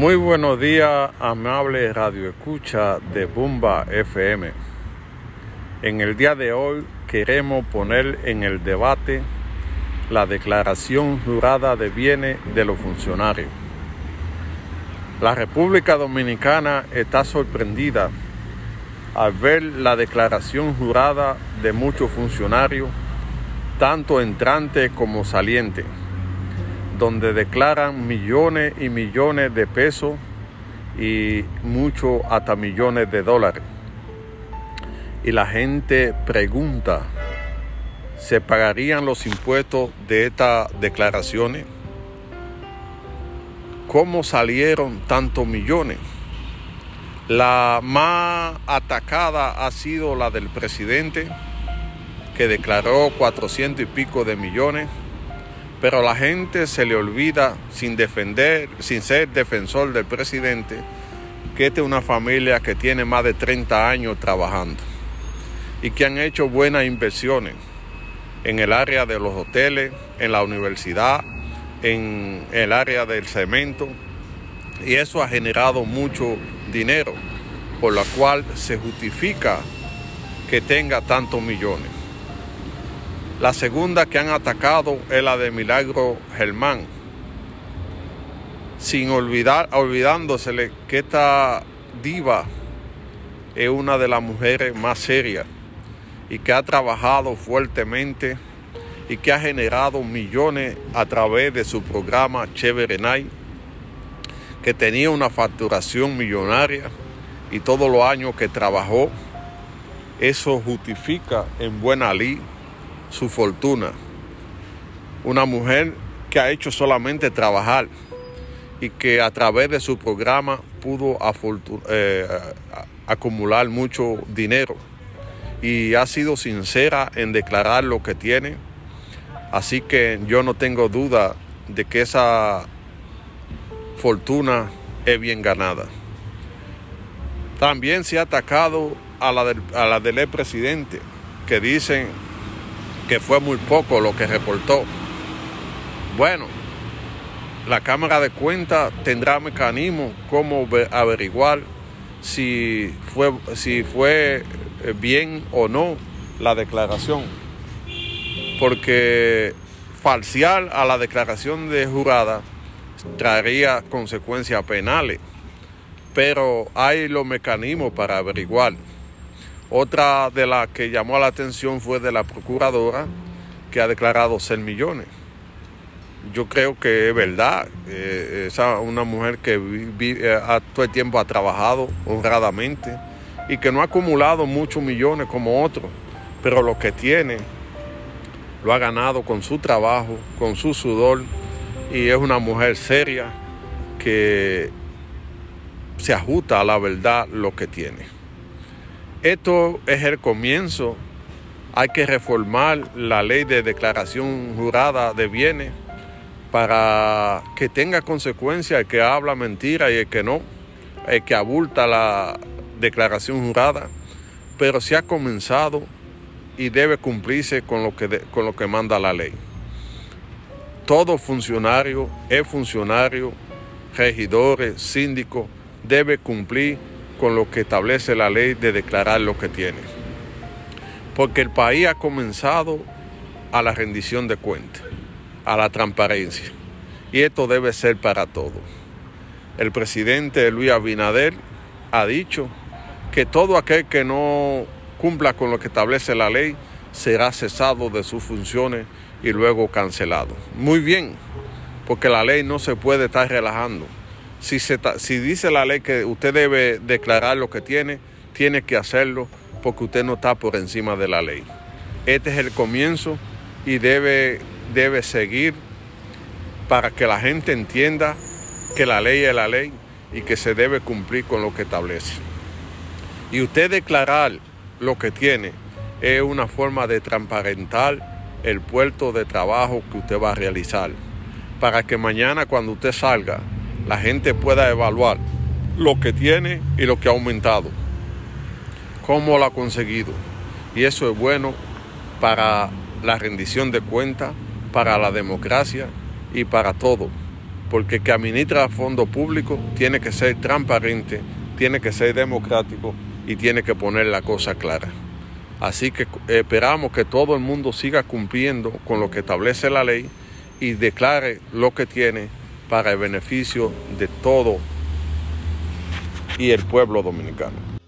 Muy buenos días, amable radio escucha de Bumba FM. En el día de hoy queremos poner en el debate la declaración jurada de bienes de los funcionarios. La República Dominicana está sorprendida al ver la declaración jurada de muchos funcionarios, tanto entrantes como salientes, donde declaran millones y millones de pesos y muchos hasta millones de dólares. Y la gente pregunta, ¿se pagarían los impuestos de estas declaraciones? ¿Cómo salieron tantos millones? La más atacada ha sido la del presidente, que declaró 400 y pico de millones, pero la gente se le olvida, sin defender, sin ser defensor del presidente, que esta es una familia que tiene más de 30 años trabajando y que han hecho buenas inversiones en el área de los hoteles, en la universidad, en el área del cemento, y eso ha generado mucho dinero, por lo cual se justifica que tenga tantos millones. La segunda que han atacado es la de Milagro Germán, sin olvidar, olvidándosele que esta diva es una de las mujeres más serias y que ha trabajado fuertemente y que ha generado millones a través de su programa Chévere Night que tenía una facturación millonaria y todos los años que trabajó, eso justifica en buena ley su fortuna. Una mujer que ha hecho solamente trabajar y que a través de su programa pudo eh, acumular mucho dinero y ha sido sincera en declarar lo que tiene. Así que yo no tengo duda de que esa fortuna es bien ganada. También se ha atacado a la del, a la del presidente, que dicen que fue muy poco lo que reportó. Bueno, la Cámara de Cuentas tendrá mecanismo como averiguar si fue, si fue bien o no la declaración. Porque falsear a la declaración de jurada traería consecuencias penales, pero hay los mecanismos para averiguar. Otra de las que llamó la atención fue de la procuradora que ha declarado ser millones. Yo creo que es verdad, eh, esa una mujer que eh, todo el tiempo ha trabajado honradamente y que no ha acumulado muchos millones como otros, pero lo que tiene lo ha ganado con su trabajo, con su sudor y es una mujer seria que se ajusta a la verdad lo que tiene. Esto es el comienzo. Hay que reformar la ley de declaración jurada de bienes para que tenga consecuencias el que habla mentira y el que no, el que abulta la declaración jurada, pero se ha comenzado y debe cumplirse con lo que, con lo que manda la ley todo funcionario es funcionario, regidores, síndicos, debe cumplir con lo que establece la ley de declarar lo que tiene. Porque el país ha comenzado a la rendición de cuentas, a la transparencia. Y esto debe ser para todos. El presidente Luis Abinader ha dicho que todo aquel que no cumpla con lo que establece la ley será cesado de sus funciones y luego cancelado. Muy bien, porque la ley no se puede estar relajando. Si, dice la ley que usted debe declarar lo que tiene, tiene que hacerlo porque usted no está por encima de la ley. Este es el comienzo y debe, debe seguir para que la gente entienda que la ley es la ley y que se debe cumplir con lo que establece. Y usted declarar lo que tiene es una forma de transparentar el puerto de trabajo que usted va a realizar, para que mañana cuando usted salga, la gente pueda evaluar lo que tiene y lo que ha aumentado, cómo lo ha conseguido. Y eso es bueno para la rendición de cuentas, para la democracia y para todo. porque que administra fondo público tiene que ser transparente, tiene que ser democrático y tiene que poner la cosa clara. Así que esperamos que todo el mundo siga cumpliendo con lo que establece la ley y declare lo que tiene para el beneficio de todo y el pueblo dominicano.